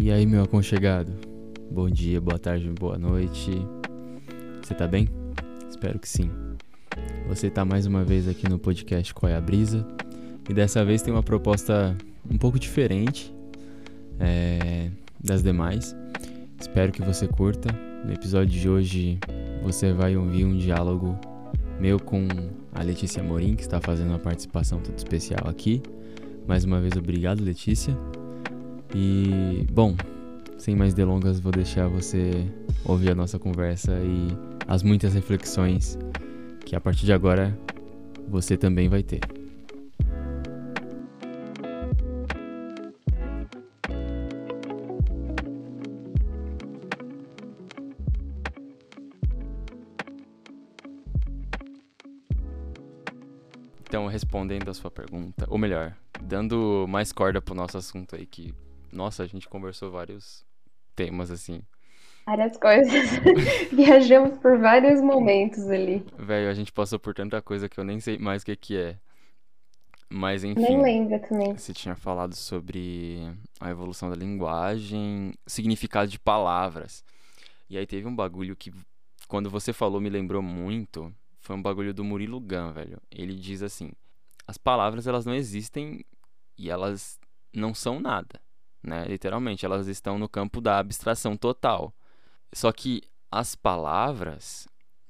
E aí, meu aconchegado? Bom dia, boa tarde, boa noite. Você tá bem? Espero que sim. Você tá mais uma vez aqui no podcast Qual é a Brisa? E dessa vez tem uma proposta um pouco diferente é, das demais. Espero que você curta. No episódio de hoje você vai ouvir um diálogo meu com a Letícia Morim, que está fazendo uma participação toda especial aqui. Mais uma vez, obrigado, Letícia. E, bom, sem mais delongas, vou deixar você ouvir a nossa conversa e as muitas reflexões que a partir de agora você também vai ter. Então, respondendo a sua pergunta, ou melhor, dando mais corda pro nosso assunto aí, que, nossa, a gente conversou vários temas assim. Várias coisas. Viajamos por vários momentos ali. Velho, a gente passou por tanta coisa que eu nem sei mais o que, que é. Mas enfim. Nem lembro também. Você tinha falado sobre a evolução da linguagem, significado de palavras. E aí teve um bagulho que, quando você falou, me lembrou muito foi um bagulho do Murilo Gun, velho. Ele diz assim: as palavras elas não existem e elas não são nada, né? Literalmente, elas estão no campo da abstração total. Só que as palavras,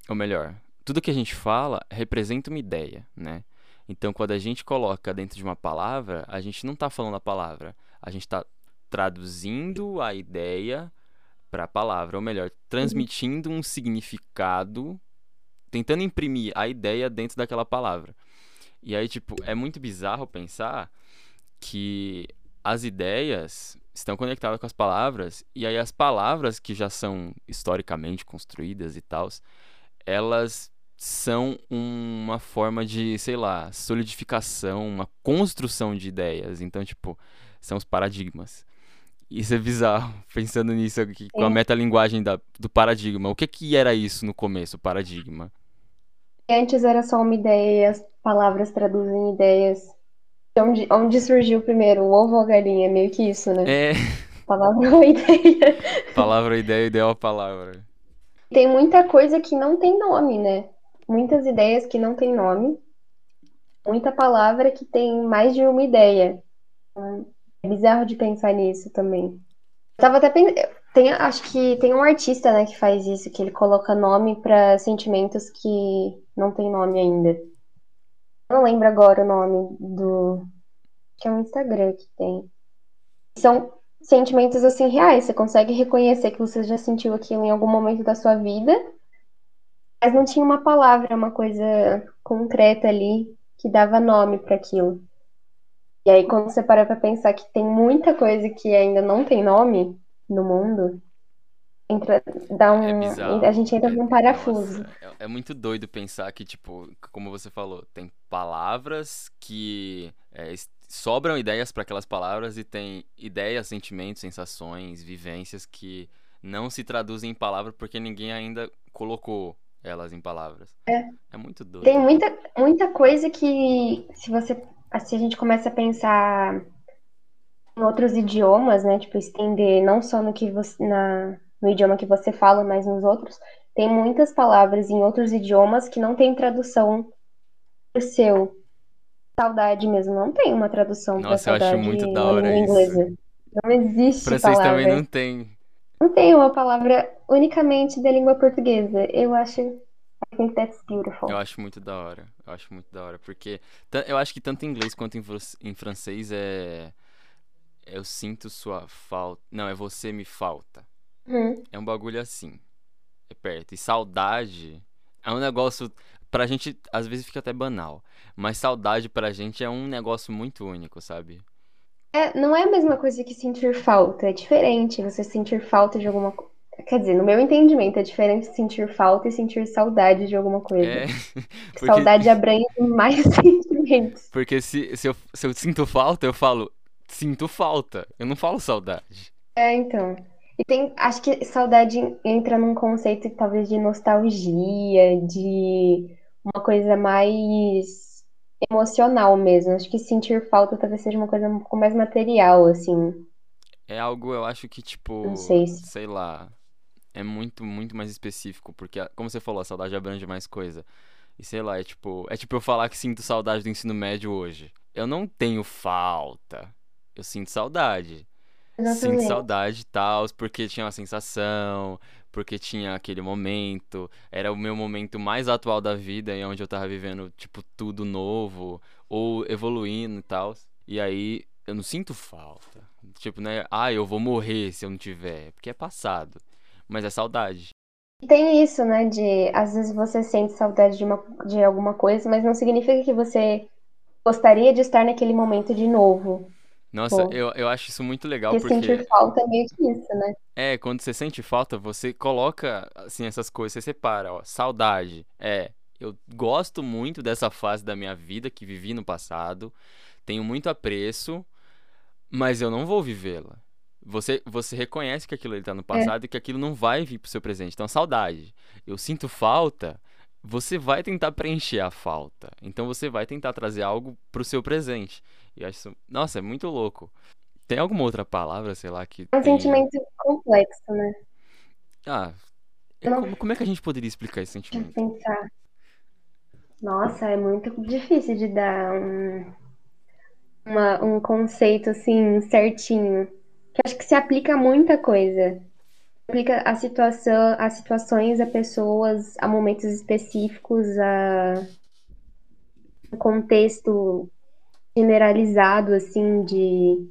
ou melhor, tudo que a gente fala representa uma ideia, né? Então, quando a gente coloca dentro de uma palavra, a gente não está falando a palavra, a gente está traduzindo a ideia para a palavra, ou melhor, transmitindo um significado tentando imprimir a ideia dentro daquela palavra. E aí, tipo, é muito bizarro pensar que as ideias estão conectadas com as palavras, e aí as palavras que já são historicamente construídas e tal, elas são uma forma de, sei lá, solidificação, uma construção de ideias. Então, tipo, são os paradigmas. Isso é bizarro, pensando nisso aqui, com a metalinguagem da, do paradigma. O que que era isso no começo, o paradigma? Antes era só uma ideia as palavras traduzem ideias. Onde, onde surgiu primeiro, o ovo ou a galinha? Meio que isso, né? É. Palavra ou ideia. Palavra ou ideia, ideia ou palavra. Tem muita coisa que não tem nome, né? Muitas ideias que não tem nome. Muita palavra que tem mais de uma ideia. É bizarro de pensar nisso também. Eu tava até pensando. Tem, acho que tem um artista, né, que faz isso, que ele coloca nome para sentimentos que não tem nome ainda. Não lembro agora o nome do. Que é um Instagram que tem. São sentimentos assim reais. Você consegue reconhecer que você já sentiu aquilo em algum momento da sua vida, mas não tinha uma palavra, uma coisa concreta ali que dava nome para aquilo. E aí, quando você para pra pensar que tem muita coisa que ainda não tem nome no mundo, entra, dá um, É bizarro. a gente entra É, num parafuso. nossa, é, é muito doido pensar que, tipo, como você falou, tem palavras que é, sobram ideias para aquelas palavras e tem ideias, sentimentos, sensações, vivências que não se traduzem em palavras porque ninguém ainda colocou elas em palavras. É. É muito doido. Tem muita, muita coisa que, se você, se a gente começa a pensar em outros idiomas, né, tipo, estender não só no que você, na, no idioma que você fala, mas nos outros, tem muitas palavras em outros idiomas que não tem tradução pro seu. Saudade mesmo, não tem uma tradução pra Nossa, eu acho saudade muito da hora isso. Não existe Francês palavra. também não tem. Não tem uma palavra unicamente da língua portuguesa. Eu acho. I think that's beautiful. Eu acho muito da hora. Eu acho muito da hora. Porque eu acho que tanto em inglês quanto em, em francês é. Eu sinto sua falta. Não, é você me falta. Uhum. É um bagulho assim. É perto. E saudade é um negócio. Pra gente, às vezes fica até banal. Mas saudade pra gente é um negócio muito único, sabe? É, não é a mesma coisa que sentir falta, é diferente você sentir falta de alguma coisa. Quer dizer, no meu entendimento, é diferente sentir falta e sentir saudade de alguma coisa. É. Porque, Saudade abrange mais sentimentos. porque se, se, eu, se eu sinto falta, eu falo sinto falta. Eu não falo saudade. É, então. E tem, acho que saudade entra num conceito talvez de nostalgia, de uma coisa mais emocional mesmo. Acho que sentir falta talvez seja uma coisa um pouco mais material, assim. é algo, eu acho que, tipo, Não sei se. sei lá, é muito, muito mais específico, porque, como você falou, a saudade abrange mais coisa. E sei lá, é tipo, é tipo eu falar que sinto saudade do ensino médio hoje. Eu não tenho falta. Eu sinto saudade. Sinto Exatamente. saudade e tal, porque tinha uma sensação, porque tinha aquele momento, era o meu momento mais atual da vida, e onde eu tava vivendo, tipo, tudo novo, ou evoluindo e tal. E aí, eu não sinto falta. Tipo, né? Ah, eu vou morrer se eu não tiver, porque é passado. Mas é saudade. Tem isso, né, de às vezes você sente saudade de uma, de alguma coisa, mas não significa que você gostaria de estar naquele momento de novo. Nossa, Pô, eu, eu acho isso muito legal, porque sentir falta é meio que isso, né? É, quando você sente falta, você coloca, assim, essas coisas, você separa, ó, saudade. É, eu gosto muito dessa fase da minha vida que vivi no passado, tenho muito apreço, mas eu não vou vivê-la. Você, você reconhece que aquilo ali tá no É, passado e que aquilo não vai vir pro seu presente. Então, saudade. Eu sinto falta, você vai tentar preencher a falta. Então, você vai tentar trazer algo pro seu presente. E eu acho isso, nossa, é muito louco. Tem alguma outra palavra, sei lá, que é um tenha. sentimento complexo, né? Ah, não como, como é que a gente poderia explicar esse deixa eu sentimento? pensar. Nossa, é muito difícil de dar um, uma- um conceito assim certinho. Que acho que se aplica a muita coisa. Aplica a situação, a situações, a pessoas, a momentos específicos, a um contexto generalizado assim de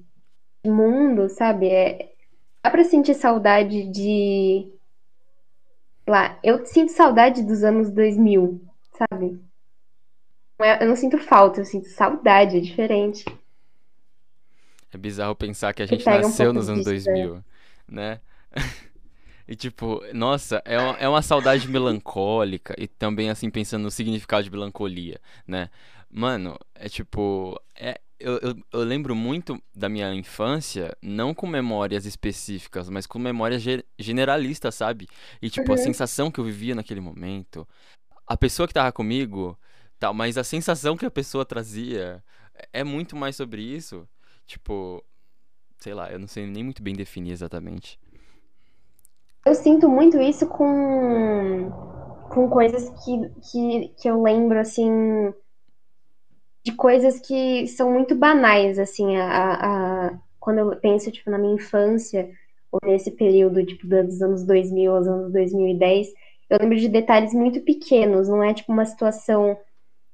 mundo, sabe? É, dá pra sentir saudade de, lá, eu sinto saudade dos anos 2000, sabe? É- Eu não sinto falta, eu sinto saudade, é diferente. É bizarro pensar que a gente um nasceu pouco nos anos disso, né? 2000, né? E tipo, nossa, é uma, é uma saudade melancólica e também assim pensando no significado de melancolia, né? Mano, é tipo, é, eu, eu, eu lembro muito da minha infância, não com memórias específicas, mas com memórias ge- generalistas, sabe? E tipo, a Uhum. sensação que eu vivia naquele momento, a pessoa que tava comigo, tal, mas a sensação que a pessoa trazia é é muito mais sobre isso. Tipo, sei lá, eu não sei nem muito bem definir exatamente. Eu sinto muito isso com, com coisas que, que, que eu lembro, assim, de coisas que são muito banais, assim, a, a, quando eu penso, tipo, na minha infância, ou nesse período, tipo, dos anos 2000 aos anos 2010, eu lembro de detalhes muito pequenos, não é, tipo, uma situação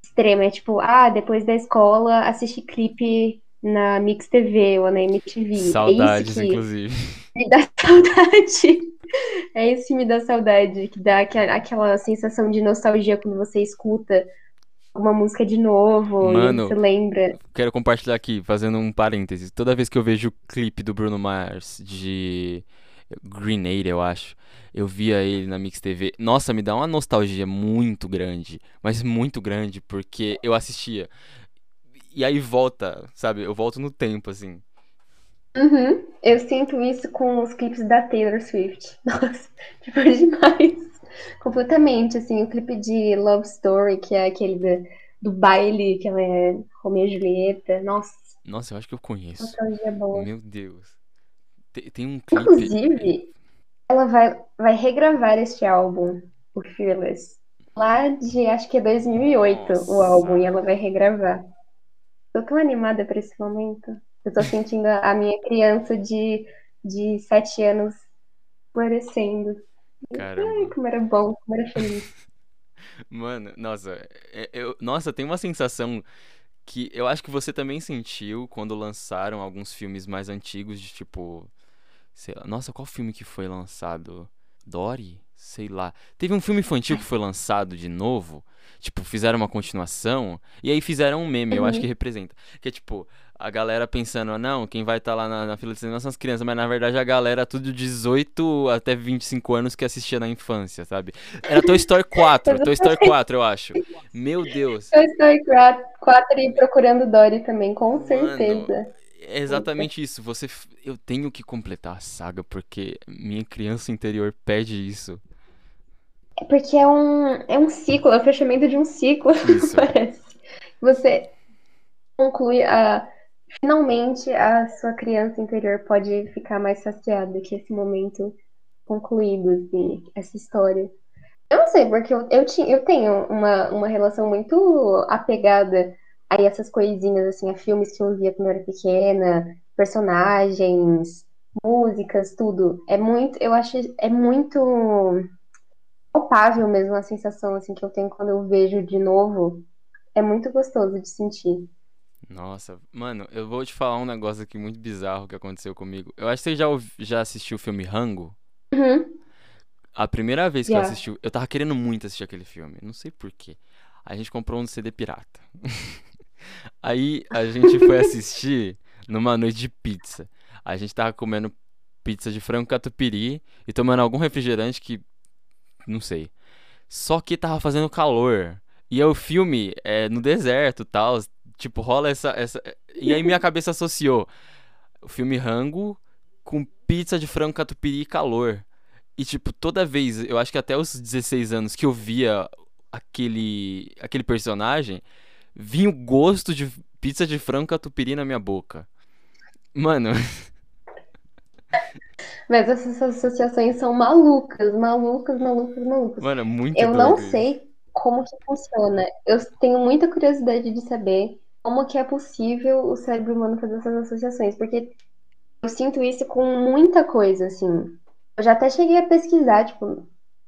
extrema, é tipo, ah, depois da escola, assisti clipe na Mix TV ou na MTV. É Saudades, que inclusive. me dá saudade. É isso que me dá saudade, que dá aquela sensação de nostalgia quando você escuta uma música de novo e você Mano, lembra. quero compartilhar aqui, fazendo um parênteses. Toda vez que eu vejo o clipe do Bruno Mars de Grenade, eu acho, eu via ele na Mix TV. Nossa, me dá uma nostalgia muito grande, mas muito grande, porque eu assistia. E aí volta, sabe? Eu volto no tempo, assim. Uhum. Eu sinto isso com os clipes da Taylor Swift. Nossa, tipo, é demais. Completamente, assim, o clipe de Love Story, que é aquele do, do baile, que ela é Romeo e Julieta. Nossa, Nossa, eu acho que eu conheço. nostalgia boa. Meu Deus. Tem, tem um clipe. Inclusive, ela vai, vai regravar este álbum, o Fearless. Lá de, acho que é 2008, o álbum, e Nossa. ela vai regravar. Tô tão animada pra esse momento. Eu tô sentindo a, minha criança de, de 7 anos florescendo. Ai, Caramba. como era bom, como era feliz. Mano, nossa, é- eu, nossa, tem uma sensação que eu acho que você também sentiu quando lançaram alguns filmes mais antigos de tipo, sei lá, nossa, qual filme que foi lançado? Dory? Sei lá. Teve um filme infantil que foi lançado de novo, tipo, fizeram uma continuação e aí fizeram um meme, eu acho que Uhum. representa, que é tipo, a galera pensando, não, quem vai estar lá na, na fila de cinema são as crianças, mas na verdade a galera tudo de 18 até 25 anos que assistia na infância, sabe? Era Toy Story 4, Toy Story 4, eu acho. Meu Deus. Toy Story 4 e Procurando Dory também, com Mano, certeza. É exatamente isso. Você, eu tenho que completar a saga porque minha criança interior pede isso. É porque é um, é um ciclo, é o fechamento de um ciclo, Isso. parece. Você conclui a finalmente a sua criança interior pode ficar mais saciada que esse momento concluído, assim, essa história. Eu não sei, porque eu, eu, tinha, eu tenho uma, uma relação muito apegada a essas coisinhas, assim, a filmes que eu via quando eu era pequena, personagens, músicas, tudo. É muito, eu acho, é muito palpável mesmo a sensação, assim, que eu tenho quando eu vejo de novo. É muito gostoso de sentir. Nossa, mano, eu vou te falar um negócio aqui muito bizarro que aconteceu comigo. Eu acho que você já, ouvi- já assistiu o filme Rango. Uhum. A primeira vez que eu Já. assisti, eu tava querendo muito assistir aquele filme, não sei por quê. A gente comprou um CD pirata. Aí a gente foi assistir numa noite de pizza. A gente tava comendo pizza de frango catupiry e tomando algum refrigerante que não sei. Só que tava fazendo calor. E aí o filme é no deserto, tal, tipo rola essa essa e aí minha cabeça associou o filme Rango com pizza de frango catupiry e calor. E, tipo, toda vez, eu acho que até os 16 anos que eu via aquele, aquele personagem, vinha o gosto de pizza de frango catupiry na minha boca. Mano, Mas essas associações são malucas, malucas, malucas, malucas. mano, é muito Eu não isso. sei como que funciona. Eu tenho muita curiosidade de saber como que é possível o cérebro humano fazer essas associações, porque eu sinto isso com muita coisa, assim. Eu já até cheguei a pesquisar, tipo,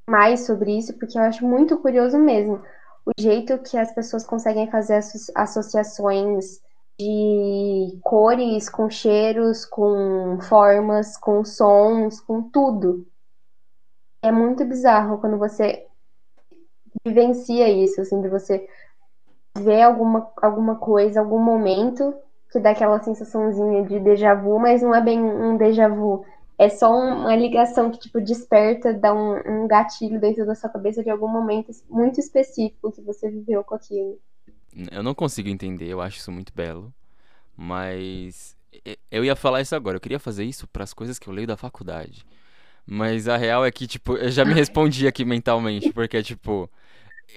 mais sobre isso, porque eu acho muito curioso mesmo. O jeito que as pessoas conseguem fazer asso- associações de cores com cheiros, com formas, com sons, com tudo. É muito bizarro quando você vivencia isso, assim, de você ver alguma, alguma coisa, algum momento que dá aquela sensaçãozinha de déjà vu, mas não é bem um déjà vu. É só um- uma ligação que, tipo, desperta, dá um, um gatilho dentro da sua cabeça de algum momento muito específico que você viveu com aquilo. Eu não consigo entender, eu acho isso muito belo. Mas eu ia falar isso agora, eu queria fazer isso pras coisas que eu leio da faculdade. Mas a real é que, tipo, eu já me respondi aqui mentalmente, porque, tipo,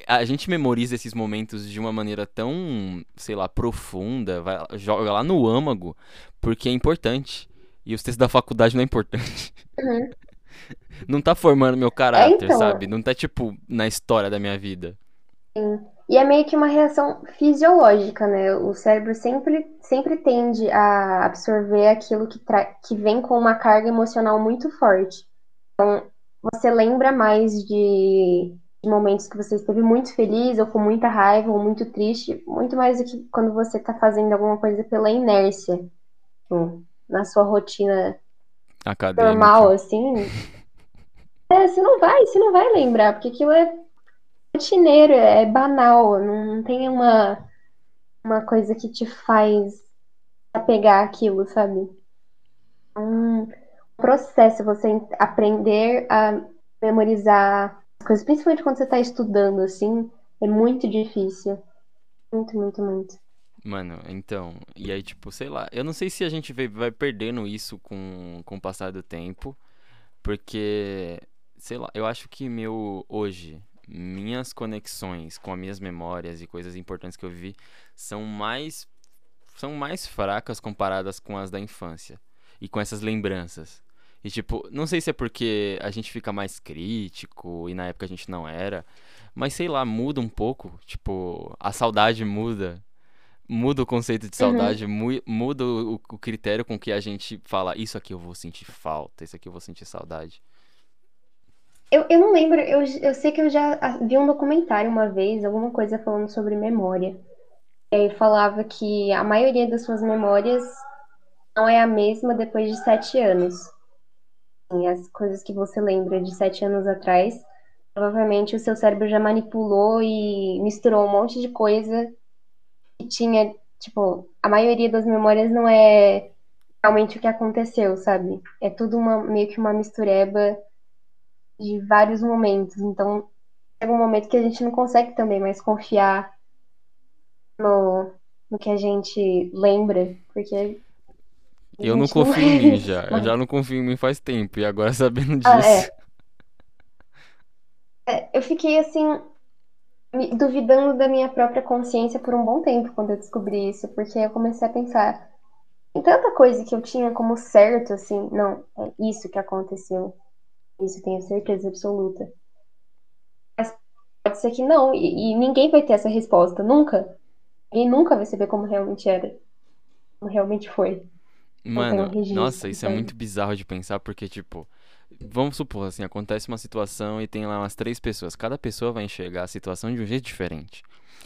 a gente memoriza esses momentos de uma maneira tão, sei lá, profunda, vai, joga lá no âmago, porque é importante. E os textos da faculdade não é importante. Uhum. Não tá formando meu caráter, então. sabe? Não tá, tipo, na história da minha vida. E é meio que uma reação fisiológica, né? O cérebro sempre, sempre tende a absorver aquilo que, tra- que vem com uma carga emocional muito forte. Então, você lembra mais de, de momentos que você esteve muito feliz, ou com muita raiva, ou muito triste, muito mais do que quando você está fazendo alguma coisa pela inércia, tipo, na sua rotina Acadêmica. normal, assim. É, você não vai, você não vai lembrar, porque aquilo é rotineiro, é banal, não, tem uma, uma coisa que te faz apegar aquilo, sabe? Um processo você en- aprender a memorizar as coisas, principalmente quando você está estudando, assim, é muito difícil. Muito, muito, muito. Mano, então, e aí, tipo, sei lá, eu não sei se a gente vai, perdendo isso com, com o passar do tempo, porque, sei lá, eu acho que meu, hoje, minhas conexões com as minhas memórias e coisas importantes que eu vivi são mais, são mais fracas comparadas com as da infância e com essas lembranças. E, tipo, não sei se é porque a gente fica mais crítico e na época a gente não era, mas sei lá, muda um pouco, tipo, a saudade muda muda o conceito de saudade, mu- muda o, o critério com que a gente fala, isso aqui eu vou sentir falta, isso aqui eu vou sentir saudade. Eu, eu não lembro, eu, eu sei que eu já ah, vi um documentário uma vez, alguma coisa falando sobre memória. E aí falava que a maioria das suas memórias não é a mesma depois de sete anos. E as coisas que você lembra de sete anos atrás, provavelmente o seu cérebro já manipulou e misturou um monte de coisa que tinha, tipo, a maioria das memórias não é realmente o que aconteceu, sabe? É tudo uma, meio que uma mistureba de vários momentos. Então, chega um momento que a gente não consegue também mais confiar no, no que a gente lembra, porque Eu não confio em mim é- já, eu já não confio em mim faz tempo, e agora sabendo Ah, disso, É, eu fiquei assim, duvidando da minha própria consciência por um bom tempo quando eu descobri isso, porque eu comecei a pensar, Tem tanta coisa que eu tinha como certo, assim, não, é isso que aconteceu. Isso tenho certeza absoluta. Mas pode ser que não, e, e ninguém vai ter essa resposta, nunca. Ninguém nunca vai saber como realmente era. Como realmente foi. Mano, um registro, nossa, isso é sabe? muito bizarro de pensar, porque, tipo, vamos supor, assim, acontece uma situação e tem lá umas três pessoas. Cada pessoa vai enxergar a situação de um jeito diferente.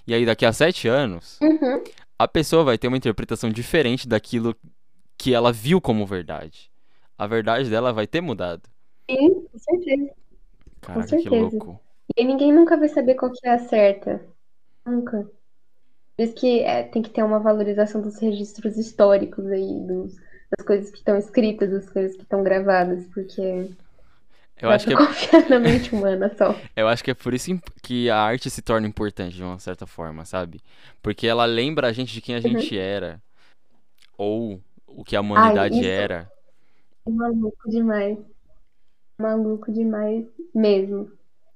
E aí, daqui a sete anos, Uhum. a pessoa vai ter uma interpretação diferente daquilo que ela viu como verdade. A verdade dela vai ter mudado. Sim, com certeza. Caraca, que certeza. louco. E ninguém nunca vai saber qual que é a certa. Nunca. Por isso que é, tem que ter uma valorização dos registros históricos aí, dos, das coisas que estão escritas, das coisas que estão gravadas, porque Eu acho que é confiar na mente humana só. Eu acho que é por isso que a arte se torna importante de uma certa forma, sabe? Porque ela lembra a gente de quem a gente era. Ou o que a humanidade isso. era. Maluco demais. Maluco demais mesmo.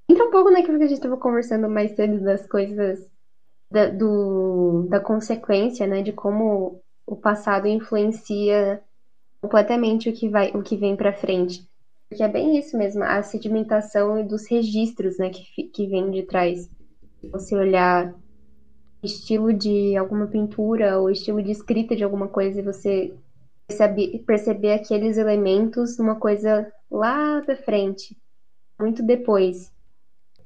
Entra um pouco naquilo que a gente estava conversando mais cedo das coisas da, do, da consequência, né? De como o passado influencia completamente o que vai, o que vem para frente. Porque é bem isso mesmo, a sedimentação dos registros, né? Que, que vem de trás. Você olhar estilo de alguma pintura ou estilo de escrita de alguma coisa e você percebe- perceber aqueles elementos numa coisa lá da frente, muito depois.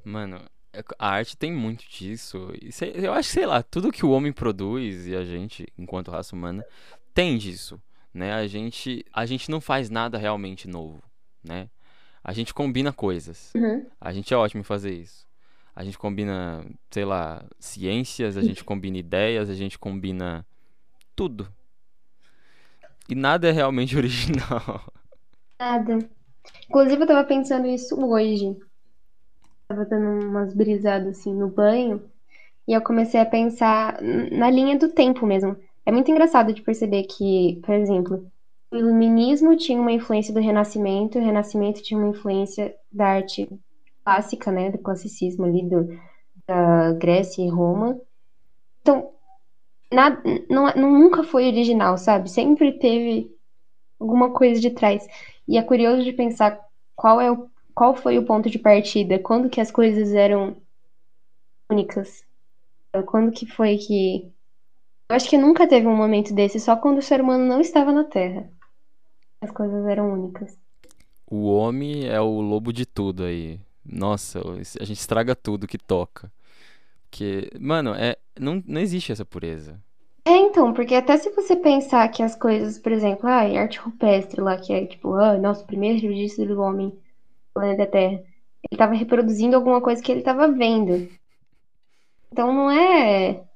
Mano, é- a arte tem muito disso. Eu acho sei lá, tudo que o homem produz e a gente, enquanto raça humana, tem disso. Né? A gente, a gente não faz nada realmente novo. Né? A gente combina coisas. Uhum. A gente é ótimo em fazer isso. A gente combina, sei lá, ciências, a gente combina ideias, a gente combina tudo. E nada é realmente original. Nada. Inclusive, eu tava pensando isso hoje. Tava dando umas brisadas assim no banho. E eu comecei a pensar na linha do tempo mesmo. É muito engraçado de perceber que, por exemplo, o iluminismo tinha uma influência do Renascimento, o Renascimento tinha uma influência da arte clássica, né, do classicismo ali do, da Grécia e Roma. Então, nada, não, nunca foi original, sabe? Sempre teve alguma coisa de trás. E é curioso de pensar qual é o, qual foi o ponto de partida, quando que as coisas eram únicas. Quando que foi que. Eu acho que nunca teve um momento desse, só quando o ser humano não estava na Terra. As coisas eram únicas. O homem é o lobo de tudo aí. Nossa, a gente estraga tudo que toca. Porque, mano, é, não, não existe essa pureza. É, então, porque até se você pensar que as coisas, por exemplo, ah, arte rupestre lá, que é tipo, ah, nosso primeiro registro do homem no planeta Terra, ele estava reproduzindo alguma coisa que ele estava vendo. Então não é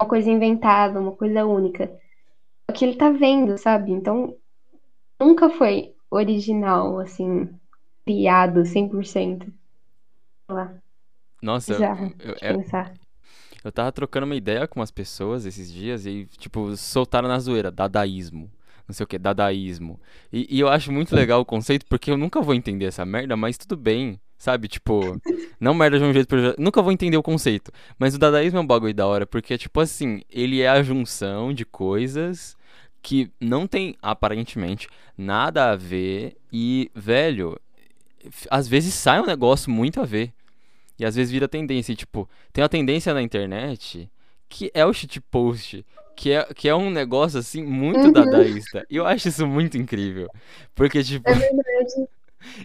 uma coisa inventada, uma coisa única. É o que ele tá vendo, sabe? Então nunca foi original, assim, criado 100%. Sei lá, Nossa, bizarro eu, eu, pensar. eu tava trocando uma ideia com umas pessoas esses dias e, tipo, soltaram na zoeira, dadaísmo. Não sei o que, dadaísmo. E, e eu acho muito legal o conceito porque eu nunca vou entender essa merda, mas tudo bem, sabe? Tipo, não merda de um jeito. proje- Nunca vou entender o conceito. Mas o dadaísmo é um bagulho da hora porque, tipo assim, ele é a junção de coisas que não tem, aparentemente, nada a ver e, velho, às vezes sai um negócio muito a ver. E às vezes vira tendência. E, tipo, tem uma tendência na internet que é o shitpost. Que é, que é um negócio, assim, muito Uhum. dadaísta. E eu acho isso muito incrível. Porque, tipo, É verdade.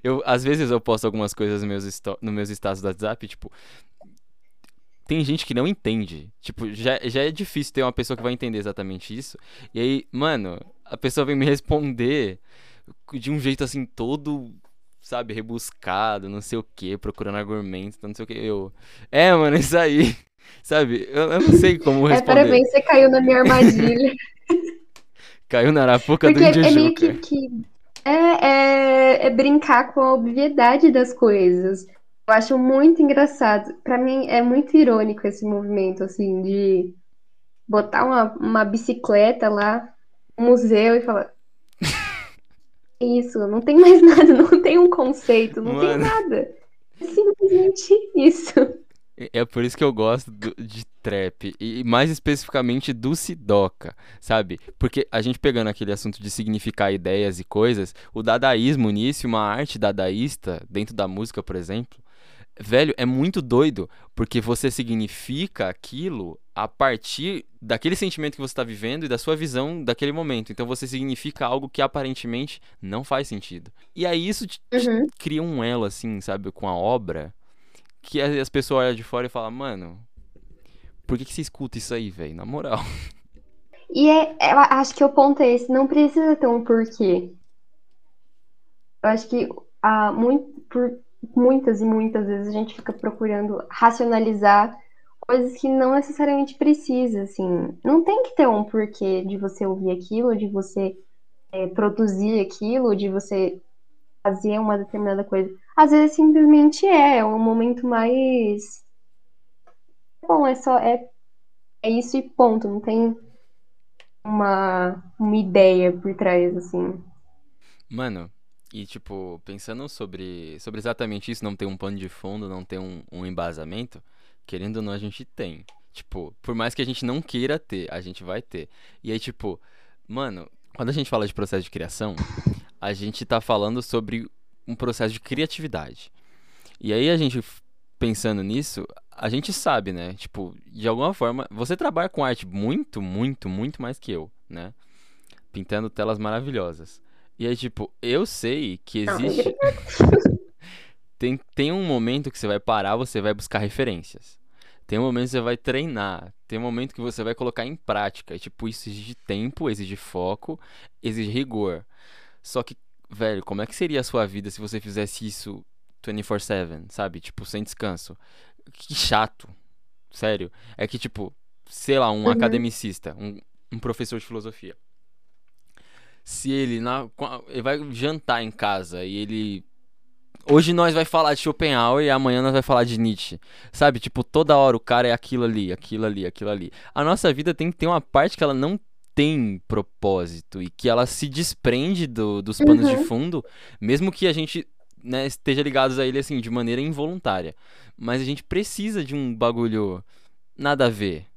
Eu, às vezes eu posto algumas coisas nos meus, nos meus status do WhatsApp, tipo. Tem gente que não entende. Tipo, já, já é difícil ter uma pessoa que vai entender exatamente isso. E aí, mano, a pessoa vem me responder de um jeito assim, todo, sabe, rebuscado, não sei o que, procurando argumentos, não sei o que. Eu. É, mano, isso aí. Sabe? Eu, eu não sei como É, responder. parabéns, você caiu na minha armadilha. Caiu na arapuca do Porque é meio que, que é, é, é brincar com a obviedade das coisas. Eu acho muito engraçado. Pra mim é muito irônico esse movimento, assim, de botar uma, uma bicicleta lá no museu e falar. Isso, não tem mais nada, não tem um conceito, não tem Mano. nada. É simplesmente isso. É por isso que eu gosto do- de trap, e mais especificamente do Sidoca, sabe? Porque a gente pegando aquele assunto de significar ideias e coisas, o dadaísmo nisso, uma arte dadaísta, dentro da música, por exemplo, velho, é muito doido, porque você significa aquilo a partir daquele sentimento que você está vivendo e da sua visão daquele momento. Então você significa algo que aparentemente não faz sentido. E aí isso te- te Uhum. cria um elo, assim, sabe, com a obra que as as pessoas olham de fora e falam, mano, por que que você escuta isso aí, velho? Na moral. E é, eu acho que o ponto é esse, não precisa ter um porquê. Eu acho que há muito, por muitas e muitas vezes a gente fica procurando racionalizar coisas que não necessariamente precisa, assim. Não tem que ter um porquê de você ouvir aquilo, de você é, produzir aquilo, de você fazer uma determinada coisa. Às vezes simplesmente é, é um momento mais. Bom, é só. É, é isso e ponto. Não tem uma, uma ideia por trás, assim. Mano, e tipo, pensando sobre, sobre exatamente isso, não ter um pano de fundo, não ter um, um embasamento, querendo ou não, a gente tem. Tipo, por mais que a gente não queira ter, a gente vai ter. E aí, tipo, mano, quando a gente fala de processo de criação, a gente tá falando sobre um processo de criatividade. E aí a gente pensando nisso, a gente sabe, né? Tipo, de alguma forma, você trabalha com arte muito, muito, muito mais que eu, né? Pintando telas maravilhosas. E aí, tipo, eu sei que existe. Tem, tem um momento que você vai parar, você vai buscar referências. Tem um momento que você vai treinar. Tem um momento que você vai colocar em prática. E, tipo, isso exige tempo, exige foco, exige rigor. Só que, velho, como é que seria a sua vida se você fizesse isso 24/7, sabe? Tipo, sem descanso. Que chato. Sério. É que, tipo, sei lá, um Uhum. academicista, um, um professor de filosofia. Se ele, na, ele vai jantar em casa e ele. Hoje nós vai falar de Schopenhauer e amanhã nós vai falar de Nietzsche. Sabe? Tipo, toda hora o cara é aquilo ali, aquilo ali, aquilo ali. A nossa vida tem que ter uma parte que ela não tem propósito e que ela se desprende do- dos panos de Uhum. fundo, mesmo que a gente, né, esteja ligados a ele assim de maneira involuntária. Mas a gente precisa de um bagulho nada a ver,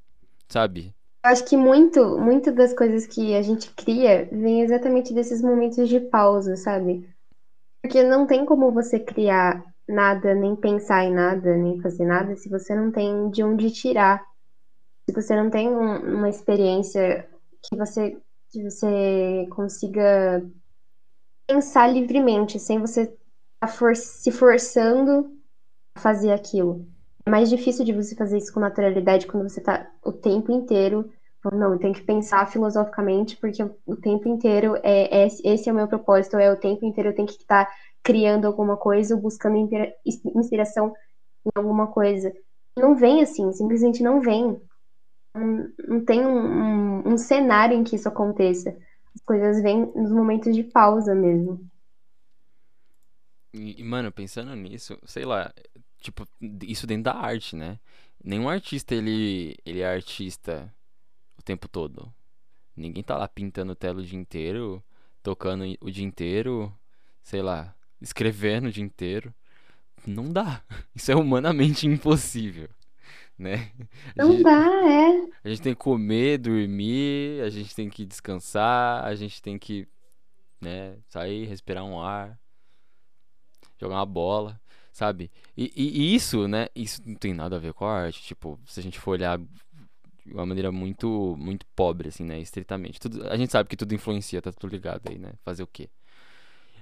sabe? Eu acho que muito, muito das coisas que a gente cria vem exatamente desses momentos de pausa, sabe? Porque não tem como você criar nada, nem pensar em nada, nem fazer nada, se você não tem de onde tirar. Se você não tem um- uma experiência que você, que você consiga pensar livremente, sem você estar for- se forçando a fazer aquilo. É mais difícil de você fazer isso com naturalidade quando você tá o tempo inteiro. Não, eu tenho que pensar filosoficamente, porque o tempo inteiro é, é esse é o meu propósito, é o tempo inteiro eu tenho que estar criando alguma coisa ou buscando inspira- inspiração em alguma coisa. Não vem assim, simplesmente não vem. Não, tem um, um, um cenário em que isso aconteça. As coisas vêm nos momentos de pausa mesmo. E, mano, pensando nisso, sei lá, tipo, isso dentro da arte, né? Nenhum artista ele, ele é artista o tempo todo. Ninguém tá lá pintando tela o dia inteiro, tocando o dia inteiro, sei lá, escrevendo o dia inteiro. Não dá. Isso é humanamente impossível, né? Não gente, dá, é. a gente tem que comer, dormir, a gente tem que descansar, a gente tem que, né, sair, respirar um ar, jogar uma bola, sabe? E, e- e isso, né? Isso não tem nada a ver com a arte. Tipo, se a gente for olhar de uma maneira muito, muito pobre, assim, né? Estritamente. Tudo, a gente sabe que tudo influencia, tá tudo ligado aí, né? Fazer o quê?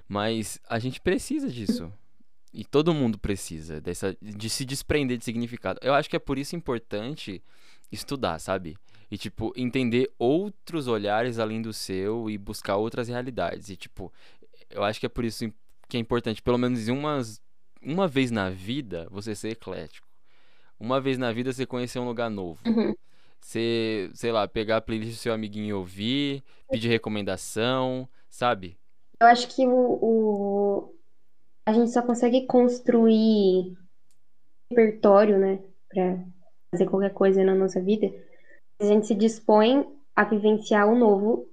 Mas a gente precisa disso. E todo mundo precisa dessa, de se desprender de significado. Eu acho que é por isso importante estudar, sabe? E, tipo, entender outros olhares além do seu e buscar outras realidades. E, tipo, eu acho que é por isso que é importante, pelo menos umas, uma vez na vida, você ser eclético. Uma vez na vida você conhecer um lugar novo. Uhum. Você, sei lá, pegar a playlist do seu amiguinho e ouvir, pedir recomendação, sabe? Eu acho que o, o- a gente só consegue construir repertório, né, pra fazer qualquer coisa na nossa vida, a gente se dispõe a vivenciar o novo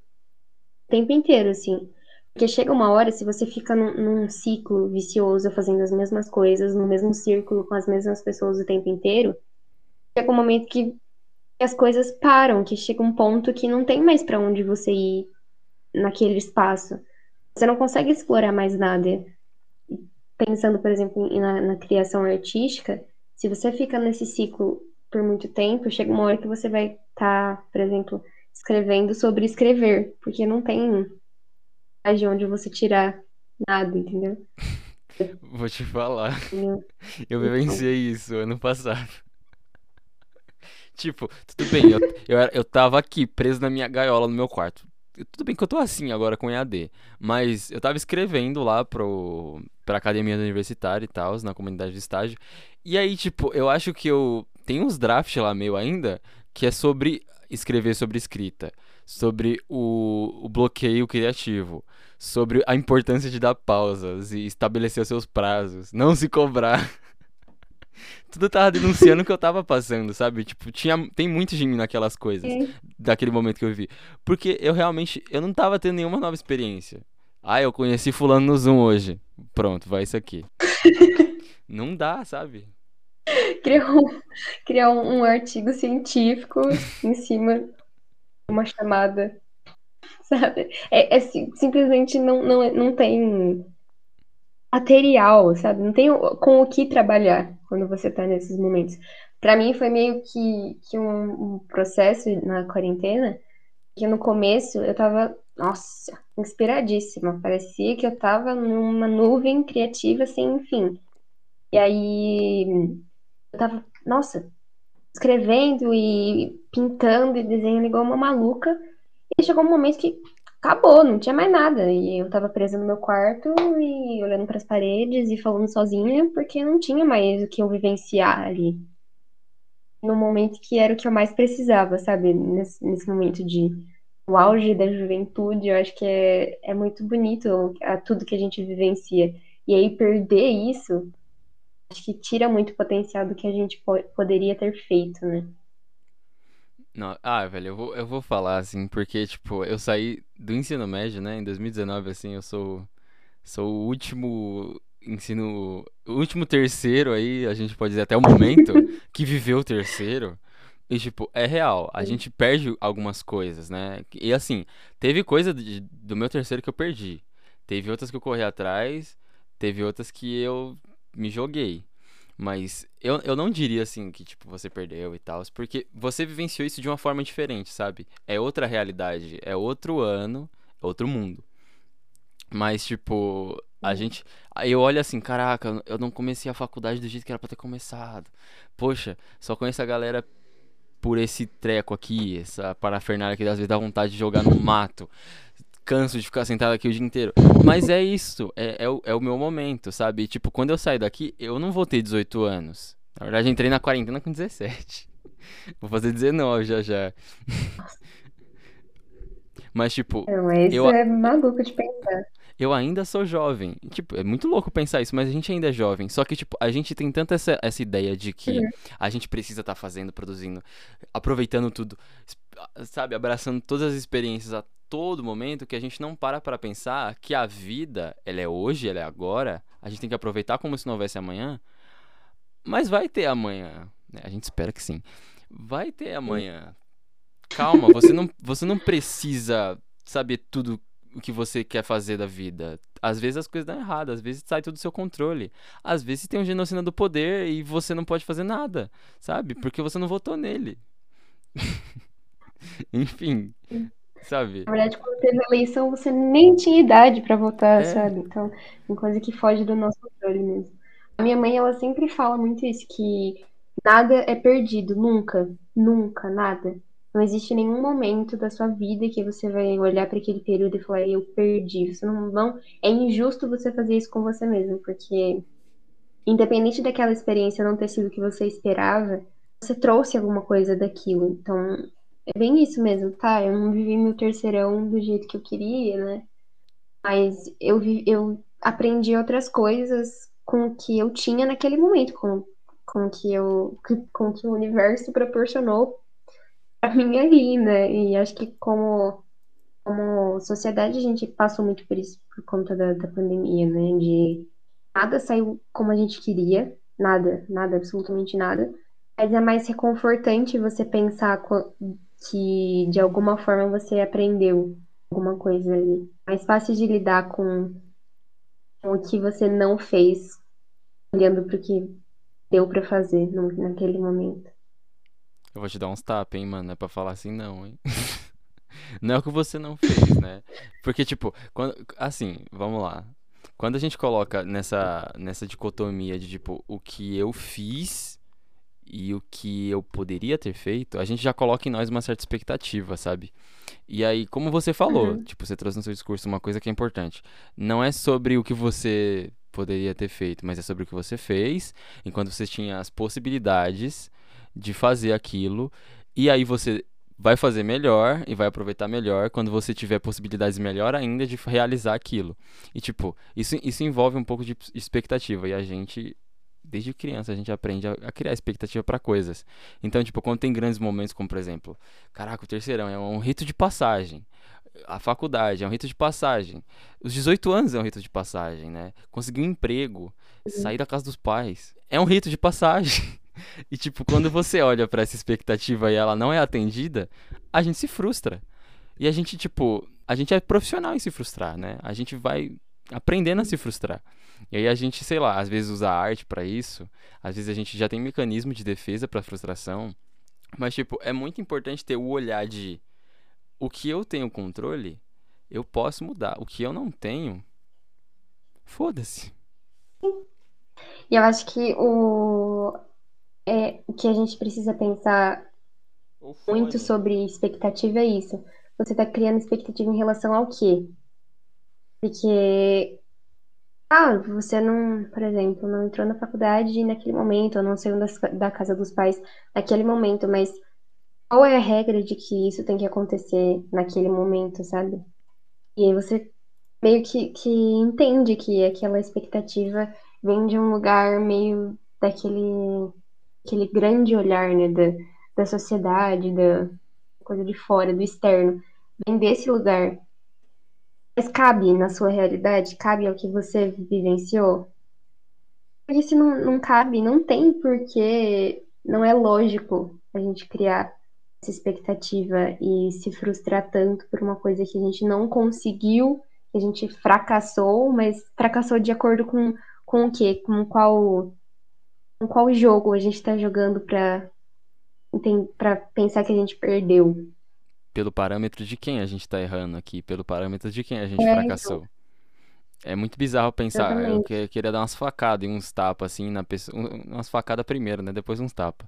o tempo inteiro, assim. Porque chega uma hora, se você fica num, num, ciclo vicioso, fazendo as mesmas coisas, no mesmo círculo, com as mesmas pessoas o tempo inteiro, chega um momento que as coisas param, que chega um ponto que não tem mais para onde você ir naquele espaço. Você não consegue explorar mais nada. Pensando, por exemplo, na, na criação artística, se você fica nesse ciclo por muito tempo, chega uma hora que você vai estar, tá, por exemplo, escrevendo sobre escrever, porque não tem de onde você tirar nada, entendeu? Vou te falar. Eu vivenciei isso ano passado. Tipo, tudo bem, eu, eu, eu tava aqui, preso na minha gaiola no meu quarto. Tudo bem que eu tô assim agora com EAD, mas eu tava escrevendo lá pro, pra academia universitária e tal, na comunidade de estágio. E aí, tipo, eu acho que eu. Tem uns drafts lá meu ainda, que é sobre escrever sobre escrita, sobre o, o bloqueio criativo, sobre a importância de dar pausas e estabelecer os seus prazos, não se cobrar. Tudo tava denunciando o que eu tava passando, sabe? Tipo, tinha, tem muito de mim naquelas coisas, é. daquele momento que eu vivi. Porque eu realmente, eu não tava tendo nenhuma nova experiência. Ah, eu conheci fulano no Zoom hoje. Pronto, vai isso aqui. não dá, sabe? Criar um, criar um, um artigo científico em cima de uma chamada, sabe? É, é simplesmente não, não, não tem material, sabe? Não tem com o que trabalhar quando você tá nesses momentos. Para mim foi meio que, que um, um, processo na quarentena, que no começo eu tava, nossa, inspiradíssima. Parecia que eu tava numa nuvem criativa sem fim. E aí eu tava, nossa, escrevendo e pintando e desenhando igual uma maluca. E chegou um momento que acabou, não tinha mais nada. E eu tava presa no meu quarto e olhando para as paredes e falando sozinha, porque não tinha mais o que eu vivenciar ali. No momento que era o que eu mais precisava, sabe? Nesse, nesse momento de o auge da juventude, eu acho que é, é muito bonito a, tudo que a gente vivencia. E aí perder isso, acho que tira muito potencial do que a gente po poderia ter feito, né? Não, ah, velho, eu vou, eu vou falar assim, porque, tipo, eu saí do ensino médio, né, em 2019, assim, eu sou, sou o último ensino, o último terceiro aí, a gente pode dizer até o momento, que viveu o terceiro. E, tipo, é real, a gente perde algumas coisas, né? E, assim, teve coisa de, do meu terceiro que eu perdi. Teve outras que eu corri atrás, teve outras que eu me joguei. Mas eu, eu não diria assim que, tipo, você perdeu e tal, porque você vivenciou isso de uma forma diferente, sabe? É outra realidade, é outro ano, é outro mundo. Mas, tipo, a uhum. gente. Eu olho assim, caraca, eu não comecei a faculdade do jeito que era pra ter começado. Poxa, só conheço a galera por esse treco aqui, essa parafernália que às vezes dá vontade de jogar no mato canso de ficar sentado aqui o dia inteiro. Mas é isso, é, é, o, é o meu momento, sabe? Tipo, quando eu sair daqui, eu não vou ter 18 anos. Na verdade, entrei na quarentena com 17. Vou fazer 19 já já. Mas, tipo. Não, isso eu, é maluco de pensar. Eu ainda sou jovem. Tipo, é muito louco pensar isso, mas a gente ainda é jovem. Só que, tipo, a gente tem tanta essa, essa ideia de que uhum. a gente precisa estar tá fazendo, produzindo, aproveitando tudo, sabe? Abraçando todas as experiências a todo momento que a gente não para para pensar que a vida, ela é hoje, ela é agora. A gente tem que aproveitar como se não houvesse amanhã. Mas vai ter amanhã. Né? A gente espera que sim. Vai ter amanhã. Calma, você não, você não precisa saber tudo o que você quer fazer da vida. Às vezes as coisas dão errado, às vezes sai tudo do seu controle. Às vezes tem um genocida do poder e você não pode fazer nada, sabe? Porque você não votou nele. Enfim sabe? Na verdade, quando teve a eleição, você nem tinha idade para votar, é. sabe? Então, uma coisa que foge do nosso controle mesmo. A minha mãe, ela sempre fala muito isso, que nada é perdido, nunca, nunca, nada. Não existe nenhum momento da sua vida que você vai olhar para aquele período e falar, eu perdi. Você não, não, é injusto você fazer isso com você mesmo, porque independente daquela experiência não ter sido o que você esperava, você trouxe alguma coisa daquilo. Então, é bem isso mesmo, tá? Eu não vivi meu terceirão do jeito que eu queria, né? Mas eu, vi, eu aprendi outras coisas com o que eu tinha naquele momento, com, com, que eu, com que o universo proporcionou pra mim ali, né? E acho que como como sociedade, a gente passou muito por isso por conta da, da pandemia, né? De nada saiu como a gente queria, nada, nada, absolutamente nada. Mas é mais reconfortante você pensar que de alguma forma você aprendeu alguma coisa ali. Mais fácil de lidar com, com o que você não fez, olhando para o que deu para fazer no, naquele momento. Eu vou te dar uns tapas, hein, mano? Não é pra falar assim, não, hein? não é o que você não fez, né? Porque, tipo, quando, assim, vamos lá. Quando a gente coloca nessa, nessa dicotomia de, tipo, o que eu fiz e o que eu poderia ter feito, a gente já coloca em nós uma certa expectativa, sabe? E aí, como você falou, uhum. tipo, você trouxe no seu discurso uma coisa que é importante. Não é sobre o que você poderia ter feito, mas é sobre o que você fez, enquanto você tinha as possibilidades de fazer aquilo, e aí você vai fazer melhor e vai aproveitar melhor quando você tiver possibilidades melhor ainda de realizar aquilo. E tipo, isso, isso envolve um pouco de expectativa e a gente desde criança a gente aprende a, a criar expectativa para coisas. Então, tipo, quando tem grandes momentos como, por exemplo, caraca, o terceirão é um rito de passagem. A faculdade é um rito de passagem. Os 18 anos é um rito de passagem, né? Conseguir um emprego, uhum. sair da casa dos pais, é um rito de passagem. E tipo, quando você olha para essa expectativa e ela não é atendida, a gente se frustra. E a gente, tipo, a gente é profissional em se frustrar, né? A gente vai aprendendo a se frustrar. E aí a gente, sei lá, às vezes usa arte para isso, às vezes a gente já tem mecanismo de defesa para frustração, mas tipo, é muito importante ter o olhar de o que eu tenho controle, eu posso mudar. O que eu não tenho, foda-se. E eu acho que o é, o que a gente precisa pensar muito sobre expectativa é isso. Você está criando expectativa em relação ao quê? Porque, ah, você não, por exemplo, não entrou na faculdade naquele momento, ou não saiu da, da casa dos pais naquele momento, mas qual é a regra de que isso tem que acontecer naquele momento, sabe? E aí você meio que, que entende que aquela expectativa vem de um lugar meio daquele aquele grande olhar, né, da, da sociedade, da coisa de fora, do externo, vem desse lugar. Mas cabe na sua realidade? Cabe ao que você vivenciou? Porque se não, não cabe, não tem porque não é lógico a gente criar essa expectativa e se frustrar tanto por uma coisa que a gente não conseguiu, que a gente fracassou, mas fracassou de acordo com, com o quê? Com qual qual jogo a gente tá jogando pra, pra pensar que a gente perdeu. Pelo parâmetro de quem a gente tá errando aqui, pelo parâmetro de quem a gente é, fracassou. Então. É muito bizarro pensar. Exatamente. Eu queria dar umas facadas e uns tapas, assim, na pessoa. Umas facadas primeiro, né? Depois uns tapas.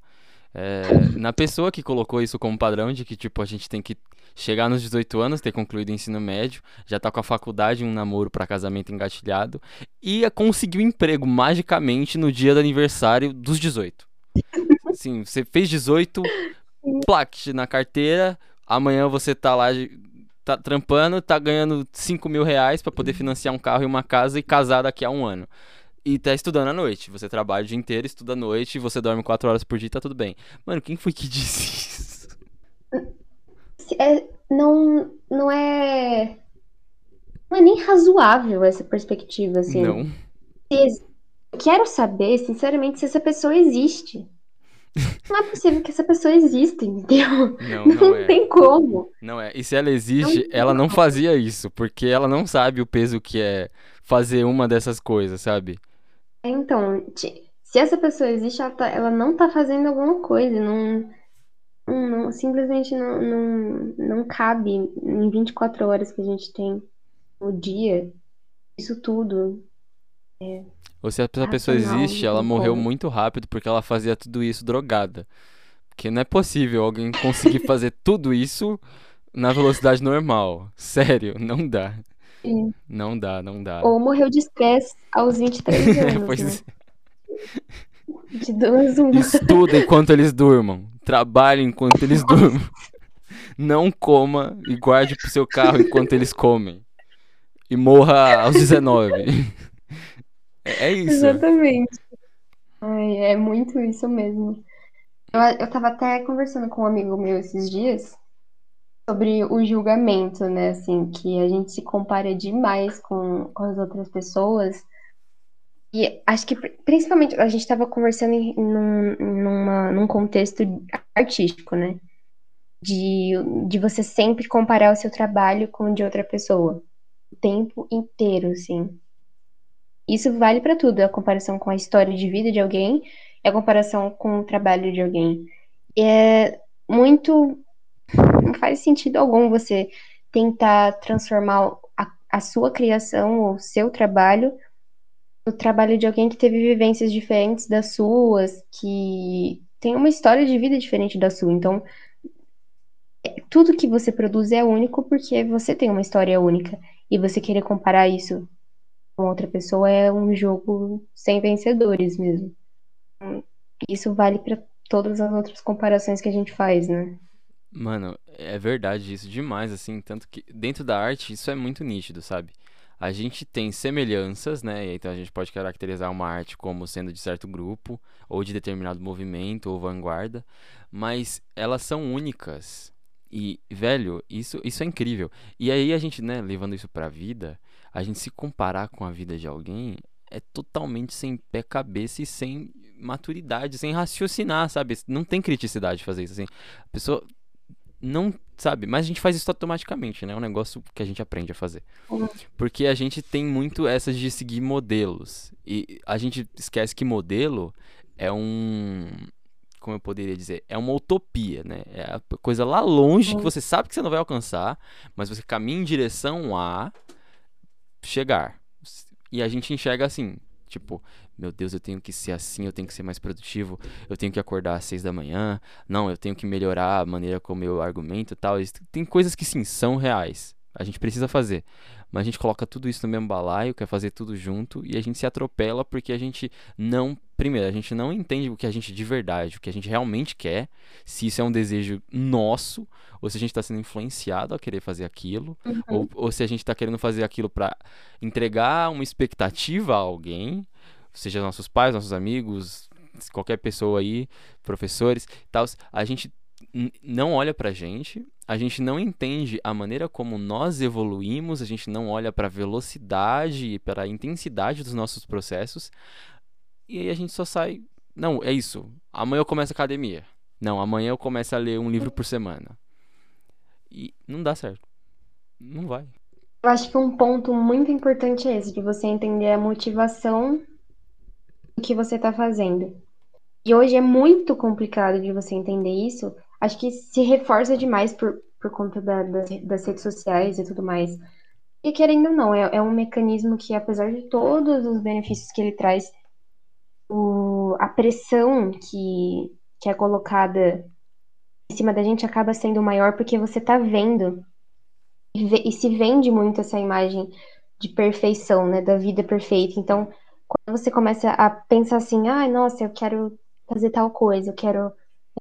É, na pessoa que colocou isso como padrão de que, tipo, a gente tem que chegar nos 18 anos, ter concluído o ensino médio, já tá com a faculdade, um namoro para casamento engatilhado, e conseguir um emprego magicamente no dia do aniversário dos 18. Assim, você fez 18, plaque na carteira, amanhã você tá lá tá trampando, tá ganhando 5 mil reais pra poder financiar um carro e uma casa e casar daqui a um ano e tá estudando à noite. Você trabalha o dia inteiro, estuda à noite, você dorme quatro horas por dia, tá tudo bem. Mano, quem foi que disse isso? É, não, não é. Não é nem razoável essa perspectiva, assim. Não. Quero saber, sinceramente, se essa pessoa existe. Não é possível que essa pessoa exista, entendeu? Não, não, não é. tem como. Não é. E se ela existe, não ela não fazia isso, porque ela não sabe o peso que é fazer uma dessas coisas, sabe? Então, se essa pessoa existe, ela, tá, ela não tá fazendo alguma coisa, não, não simplesmente não, não, não cabe em 24 horas que a gente tem no dia, isso tudo. É, Ou se essa pessoa existe, ela morreu como. muito rápido porque ela fazia tudo isso drogada. Porque não é possível alguém conseguir fazer tudo isso na velocidade normal. Sério, não dá. Sim. Não dá, não dá. Ou morreu de estresse aos 23 anos. pois né? é. De duas uma. Estuda enquanto eles durmam. Trabalhe enquanto eles durmam. Não coma e guarde pro seu carro enquanto eles comem. E morra aos 19. é, é isso. Exatamente. Ai, é muito isso mesmo. Eu, eu tava até conversando com um amigo meu esses dias. Sobre o julgamento, né? Assim, que a gente se compara demais com, com as outras pessoas. E acho que principalmente a gente estava conversando em, num, numa, num contexto artístico, né? De, de você sempre comparar o seu trabalho com o de outra pessoa. O tempo inteiro, assim. Isso vale para tudo, a comparação com a história de vida de alguém e a comparação com o trabalho de alguém. E é muito. Não faz sentido algum você tentar transformar a, a sua criação, o seu trabalho, no trabalho de alguém que teve vivências diferentes das suas, que tem uma história de vida diferente da sua. Então, é, tudo que você produz é único porque você tem uma história única. E você querer comparar isso com outra pessoa é um jogo sem vencedores mesmo. Isso vale para todas as outras comparações que a gente faz, né? Mano, é verdade isso demais, assim, tanto que dentro da arte isso é muito nítido, sabe? A gente tem semelhanças, né? Então a gente pode caracterizar uma arte como sendo de certo grupo, ou de determinado movimento, ou vanguarda, mas elas são únicas. E, velho, isso, isso é incrível. E aí a gente, né, levando isso pra vida, a gente se comparar com a vida de alguém é totalmente sem pé cabeça e sem maturidade, sem raciocinar, sabe? Não tem criticidade fazer isso assim. A pessoa não sabe, mas a gente faz isso automaticamente, né? É um negócio que a gente aprende a fazer. Porque a gente tem muito essas de seguir modelos. E a gente esquece que modelo é um como eu poderia dizer, é uma utopia, né? É a coisa lá longe que uhum. você sabe que você não vai alcançar, mas você caminha em direção a chegar. E a gente enxerga assim, tipo, meu Deus, eu tenho que ser assim, eu tenho que ser mais produtivo, eu tenho que acordar às seis da manhã, não, eu tenho que melhorar a maneira como eu argumento e tal. Tem coisas que sim, são reais. A gente precisa fazer. Mas a gente coloca tudo isso no mesmo balaio, quer fazer tudo junto e a gente se atropela porque a gente não. Primeiro, a gente não entende o que a gente de verdade, o que a gente realmente quer, se isso é um desejo nosso, ou se a gente está sendo influenciado a querer fazer aquilo, uhum. ou, ou se a gente está querendo fazer aquilo para entregar uma expectativa a alguém, seja nossos pais, nossos amigos, qualquer pessoa aí, professores, tal. A gente não olha pra gente, a gente não entende a maneira como nós evoluímos, a gente não olha para a velocidade e para a intensidade dos nossos processos. E aí a gente só sai, não, é isso. Amanhã eu começo a academia. Não, amanhã eu começo a ler um livro por semana. E não dá certo. Não vai. Eu acho que um ponto muito importante é esse, de você entender a motivação do que você está fazendo. E hoje é muito complicado de você entender isso, acho que se reforça demais por, por conta da, das, das redes sociais e tudo mais. E querendo ou não, é, é um mecanismo que, apesar de todos os benefícios que ele traz, o, a pressão que, que é colocada em cima da gente acaba sendo maior porque você tá vendo e, vê, e se vende muito essa imagem de perfeição, né, da vida perfeita. Então, quando você começa a pensar assim, ah, nossa, eu quero fazer tal coisa, eu quero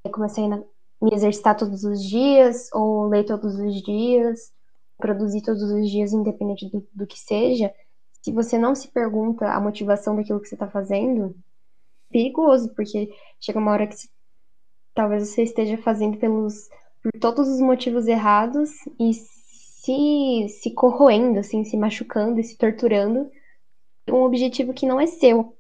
é, começar a me exercitar todos os dias, ou ler todos os dias, produzir todos os dias, independente do, do que seja, se você não se pergunta a motivação daquilo que você está fazendo, é perigoso, porque chega uma hora que se, talvez você esteja fazendo pelos por todos os motivos errados e se, se corroendo, assim, se machucando e se torturando um objetivo que não é seu.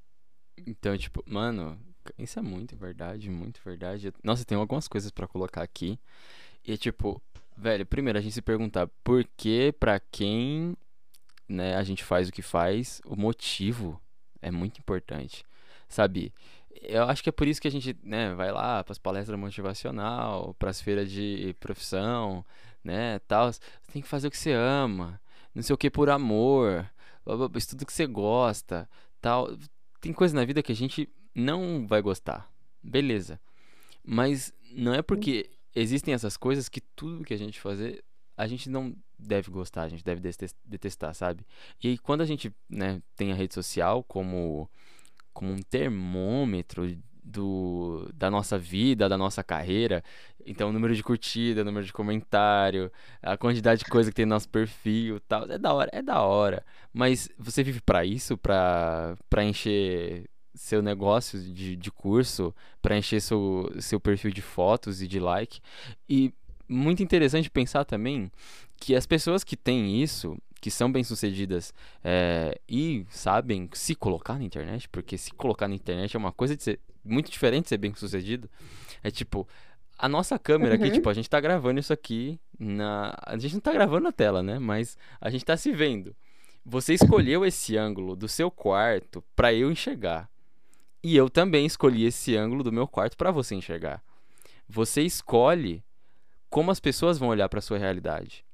Então, tipo, mano, isso é muito verdade, muito verdade. Nossa, tem algumas coisas para colocar aqui. E tipo, velho, primeiro a gente se perguntar por que, pra quem, né, a gente faz o que faz, o motivo é muito importante. Sabe? Eu acho que é por isso que a gente, né, vai lá para as palestras motivacional, para as feiras de profissão, né, tal. Tem que fazer o que você ama, não sei o que por amor, estudo o que você gosta, tal. Tem coisa na vida que a gente não vai gostar. Beleza. Mas não é porque existem essas coisas que tudo que a gente fazer, a gente não deve gostar, a gente deve detestar, sabe? E quando a gente né, tem a rede social como, como um termômetro do, da nossa vida, da nossa carreira. Então, o número de curtida, o número de comentário, a quantidade de coisa que tem no nosso perfil tal. É da hora, é da hora. Mas você vive para isso, para encher seu negócio de, de curso, para encher seu, seu perfil de fotos e de like. E muito interessante pensar também que as pessoas que têm isso, que são bem-sucedidas é, e sabem se colocar na internet, porque se colocar na internet é uma coisa de ser muito diferente de ser bem-sucedido. É tipo, a nossa câmera aqui, Uhum. tipo, a gente tá gravando isso aqui na. A gente não tá gravando na tela, né? Mas a gente tá se vendo. Você escolheu esse ângulo do seu quarto pra eu enxergar. E eu também escolhi esse ângulo do meu quarto pra você enxergar. Você escolhe como as pessoas vão olhar pra sua realidade.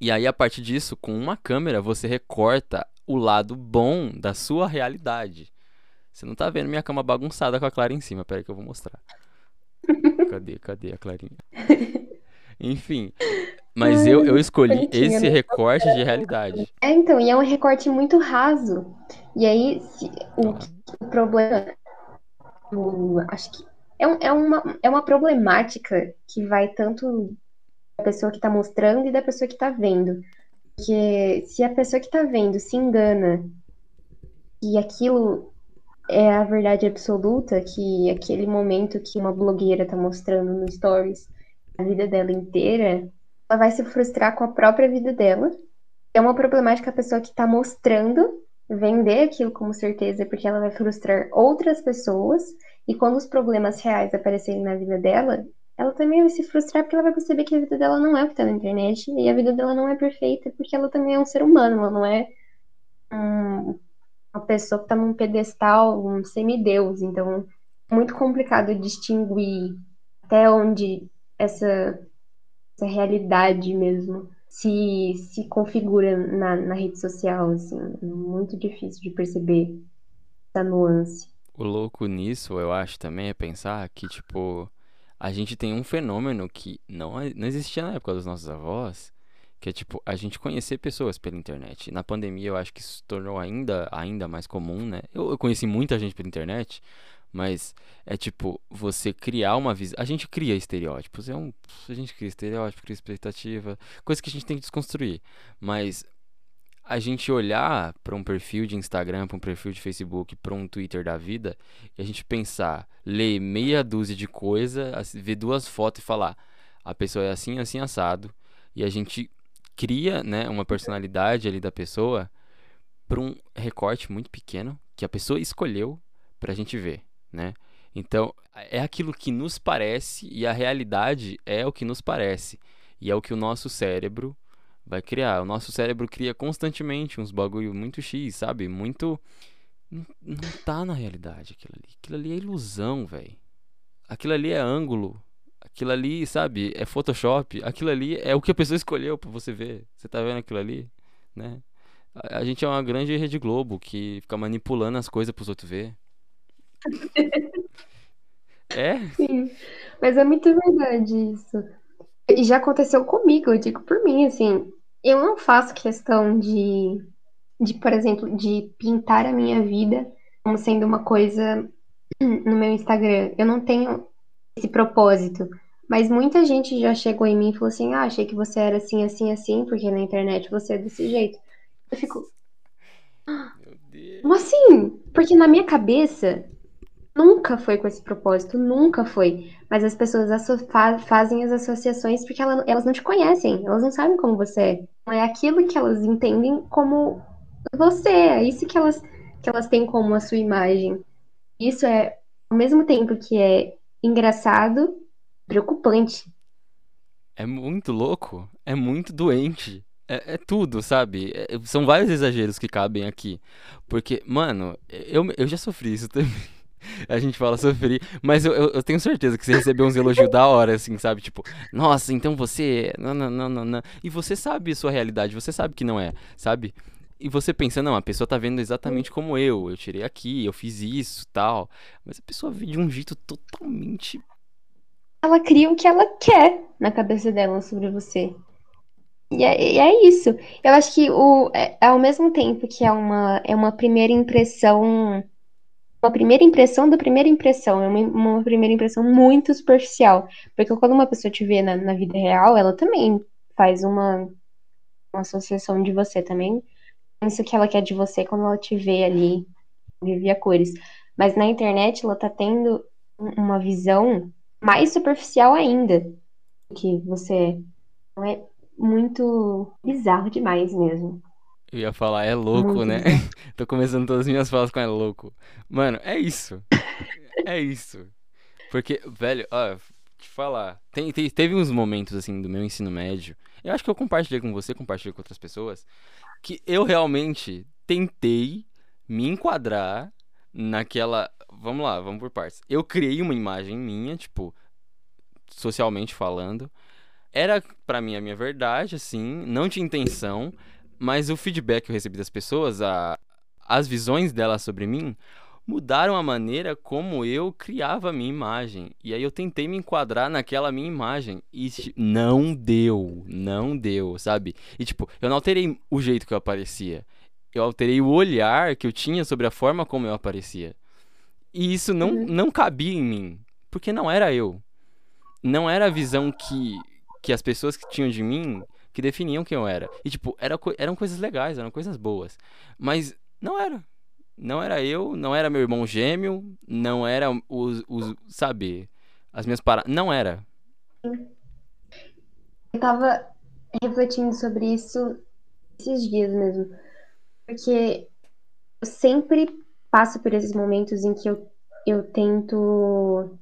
E aí, a partir disso, com uma câmera, você recorta o lado bom da sua realidade. Você não tá vendo minha cama bagunçada com a Clara em cima. Pera aí que eu vou mostrar. Cadê, cadê a Clarinha? Enfim. Mas eu, eu escolhi bonitinha, esse né? recorte de realidade. É, então, e é um recorte muito raso. E aí, se- o, o problema, o- acho que é, um- é uma, é uma problemática que vai tanto da pessoa que está mostrando e da pessoa que está vendo. Porque se a pessoa que está vendo se engana e aquilo é a verdade absoluta, que aquele momento que uma blogueira está mostrando no Stories a vida dela inteira, ela vai se frustrar com a própria vida dela. É uma problemática a pessoa que está mostrando vender aquilo como certeza, porque ela vai frustrar outras pessoas, e quando os problemas reais aparecerem na vida dela, ela também vai se frustrar porque ela vai perceber que a vida dela não é o que está na internet, e a vida dela não é perfeita, porque ela também é um ser humano, ela não é um- uma pessoa que está num pedestal, um semideus. Então, muito complicado distinguir até onde essa, essa realidade mesmo se, se configura na, na rede social, assim. Muito difícil de perceber essa nuance. O louco nisso, eu acho também, é pensar que, tipo, a gente tem um fenômeno que não, não existia na época dos nossos avós, que é, tipo, a gente conhecer pessoas pela internet. Na pandemia, eu acho que isso se tornou ainda, ainda mais comum, né? Eu, eu conheci muita gente pela internet, mas é, tipo, você criar uma visão. A gente cria estereótipos, é um... A gente cria estereótipo, cria expectativa, coisa que a gente tem que desconstruir. Mas a gente olhar para um perfil de Instagram, para um perfil de Facebook, para um Twitter da vida, e a gente pensar, ler meia dúzia de coisa, ver duas fotos e falar, a pessoa é assim, assim, assado, e a gente cria, né, uma personalidade ali da pessoa para um recorte muito pequeno que a pessoa escolheu para a gente ver, né? Então, é aquilo que nos parece e a realidade é o que nos parece. E é o que o nosso cérebro vai criar. O nosso cérebro cria constantemente uns bagulho muito X, sabe? Muito. Não, não tá na realidade aquilo ali. Aquilo ali é ilusão, velho. Aquilo ali é ângulo. Aquilo ali, sabe? É Photoshop. Aquilo ali é o que a pessoa escolheu pra você ver. Você tá vendo aquilo ali? Né? A, a gente é uma grande Rede Globo que fica manipulando as coisas pros outros ver. É? Sim, mas é muito verdade isso. E já aconteceu comigo, eu digo por mim, assim, eu não faço questão de, de, por exemplo, de pintar a minha vida como sendo uma coisa no meu Instagram. Eu não tenho esse propósito. Mas muita gente já chegou em mim e falou assim: Ah, achei que você era assim, assim, assim, porque na internet você é desse jeito. Eu fico, Deus. como assim? Porque na minha cabeça nunca foi com esse propósito, nunca foi. Mas as pessoas fa- fazem as associações porque ela- elas não te conhecem, elas não sabem como você é. Não é aquilo que elas entendem como você, é isso que elas, que elas têm como a sua imagem. Isso é, ao mesmo tempo que é engraçado, preocupante. É muito louco, é muito doente. É, é tudo, sabe? É- são vários exageros que cabem aqui. Porque, mano, eu, eu já sofri isso também. A gente fala sofrer, mas eu, eu, eu tenho certeza que você recebeu uns elogios da hora, assim, sabe? Tipo, nossa, então você. Não, não, não, não, não. E você sabe sua realidade, você sabe que não é, sabe? E você pensa, não, a pessoa tá vendo exatamente como eu. Eu tirei aqui, eu fiz isso, tal. Mas a pessoa vê de um jeito totalmente. Ela cria o que ela quer na cabeça dela sobre você. E é, e é isso. Eu acho que o, é, ao mesmo tempo que é uma, é uma primeira impressão, uma primeira impressão da primeira impressão, é uma, uma primeira impressão muito superficial. Porque quando uma pessoa te vê na, na vida real, ela também faz uma, uma associação de você também. Pensa o que ela quer de você quando ela te vê ali, via cores. Mas na internet ela tá tendo um- uma visão mais superficial ainda. que você é. Não é muito bizarro demais mesmo. Eu ia falar, é louco, Muito né? Tô começando todas as minhas falas com é louco. Mano, é isso. É isso. Porque, velho, ó, te falar. Tem, tem- teve uns momentos, assim, do meu ensino médio. Eu acho que eu compartilhei com você, compartilhei com outras pessoas. Que eu realmente tentei me enquadrar naquela. Vamos lá, vamos por partes. Eu criei uma imagem minha, tipo, socialmente falando. Era pra mim a minha verdade, assim, não tinha intenção, mas o feedback que eu recebi das pessoas, a, as visões delas sobre mim, mudaram a maneira como eu criava a minha imagem. E aí eu tentei me enquadrar naquela minha imagem. E não deu, não deu, sabe? E tipo, eu não alterei o jeito que eu aparecia. Eu alterei o olhar que eu tinha sobre a forma como eu aparecia. E isso não, Uhum. não cabia em mim, porque não era eu. Não era a visão que, que as pessoas que tinham de mim que definiam quem eu era. E, tipo, era, eram coisas legais, eram coisas boas. Mas não era. Não era eu, não era meu irmão gêmeo, não era os, os sabe, as minhas paradas. Não era. Eu tava refletindo sobre isso esses dias mesmo. Porque eu sempre passo por esses momentos em que eu, eu tento.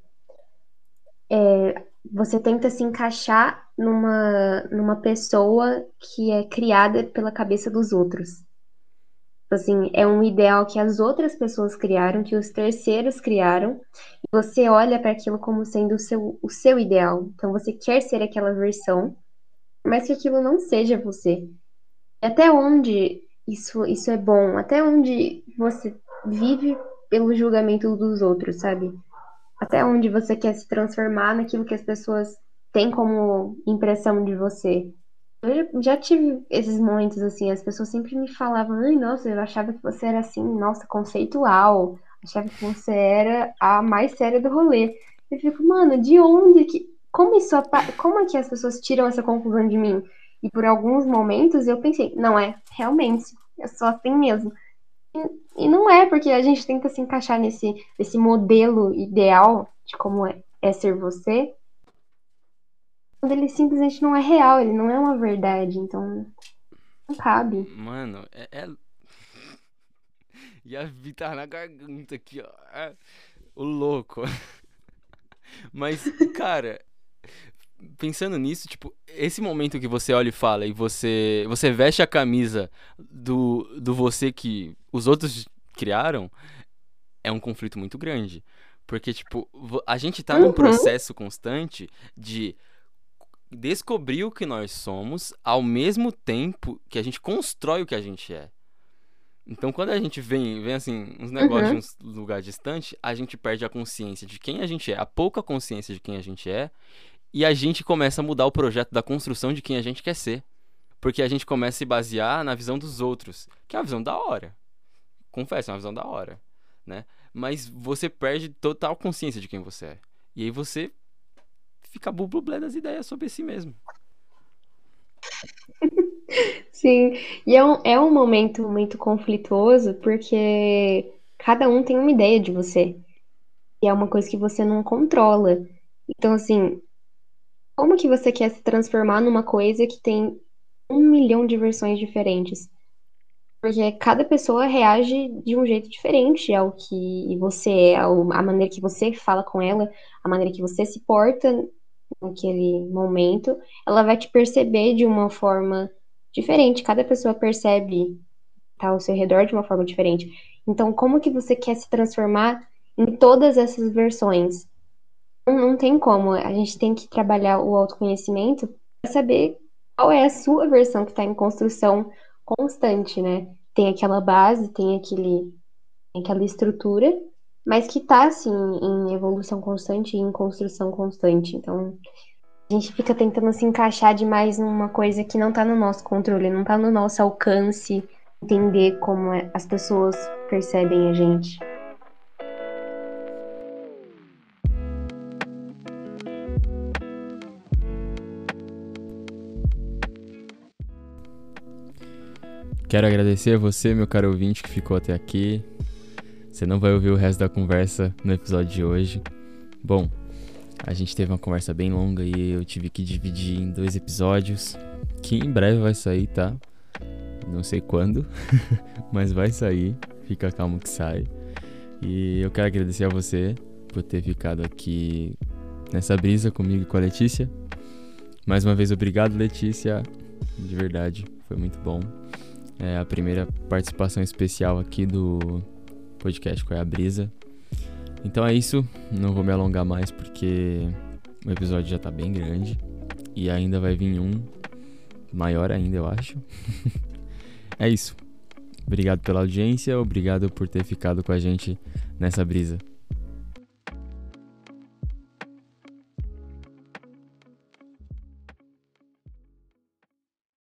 é, você tenta se encaixar numa, numa pessoa que é criada pela cabeça dos outros. Assim, é um ideal que as outras pessoas criaram, que os terceiros criaram, e você olha para aquilo como sendo o seu, o seu ideal. Então você quer ser aquela versão, mas que aquilo não seja você. E até onde isso, isso é bom? Até onde você vive pelo julgamento dos outros, sabe? Até onde você quer se transformar naquilo que as pessoas têm como impressão de você. Eu já tive esses momentos assim, as pessoas sempre me falavam, ai, nossa, eu achava que você era assim, nossa, conceitual, achava que você era a mais séria do rolê. Eu fico, mano, de onde que. Como isso Como é que as pessoas tiram essa conclusão de mim? E por alguns momentos eu pensei, não é, realmente, eu sou assim mesmo. E, e não é, porque a gente tenta se encaixar nesse, nesse modelo ideal de como é, é ser você, quando ele simplesmente não é real, ele não é uma verdade, então não cabe. Mano, é. é... E a tá na garganta aqui, ó. É, O louco. Mas, cara, pensando nisso, tipo, esse momento que você olha e fala e você você veste a camisa do, do você que os outros criaram, é um conflito muito grande. Porque, tipo, a gente tá num Uhum. processo constante de descobrir o que nós somos ao mesmo tempo que a gente constrói o que a gente é. Então, quando a gente vem, vem assim, uns negócios Uhum. de uns lugar distante, a gente perde a consciência de quem a gente é, a pouca consciência de quem a gente é, e a gente começa a mudar o projeto da construção de quem a gente quer ser. Porque a gente começa a se basear na visão dos outros, que é uma visão da hora. Confesso, é uma visão da hora, né? Mas você perde total consciência de quem você é. E aí você fica bublublé das ideias sobre si mesmo. Sim, e é um, é um momento muito conflituoso porque cada um tem uma ideia de você. E é uma coisa que você não controla. Então, assim, como que você quer se transformar numa coisa que tem um milhão de versões diferentes? Porque cada pessoa reage de um jeito diferente ao que você é, a maneira que você fala com ela, a maneira que você se porta naquele momento, ela vai te perceber de uma forma diferente. Cada pessoa percebe tá ao seu redor de uma forma diferente. Então, como que você quer se transformar em todas essas versões? Não, não tem como. A gente tem que trabalhar o autoconhecimento para saber qual é a sua versão que está em construção constante, né? Tem aquela base, tem aquele, tem aquela estrutura, mas que está assim em evolução constante e em construção constante. Então, a gente fica tentando se encaixar demais numa coisa que não está no nosso controle, não está no nosso alcance entender como é- as pessoas percebem a gente. Quero agradecer a você, meu caro ouvinte, que ficou até aqui. Você não vai ouvir o resto da conversa no episódio de hoje. Bom, A gente teve uma conversa bem longa e eu tive que dividir em dois episódios, que em breve vai sair, tá? Não sei quando, mas vai sair. Fica calmo que sai. E eu quero agradecer a você por ter ficado aqui nessa brisa comigo e com a Letícia. Mais uma vez, obrigado, Letícia. De verdade, foi muito bom. É a primeira participação especial aqui do podcast é a Brisa. Então é isso, não vou me alongar mais porque o episódio já tá bem grande e ainda vai vir um maior ainda, eu acho. é isso. Obrigado pela audiência, obrigado por ter ficado com a gente nessa brisa.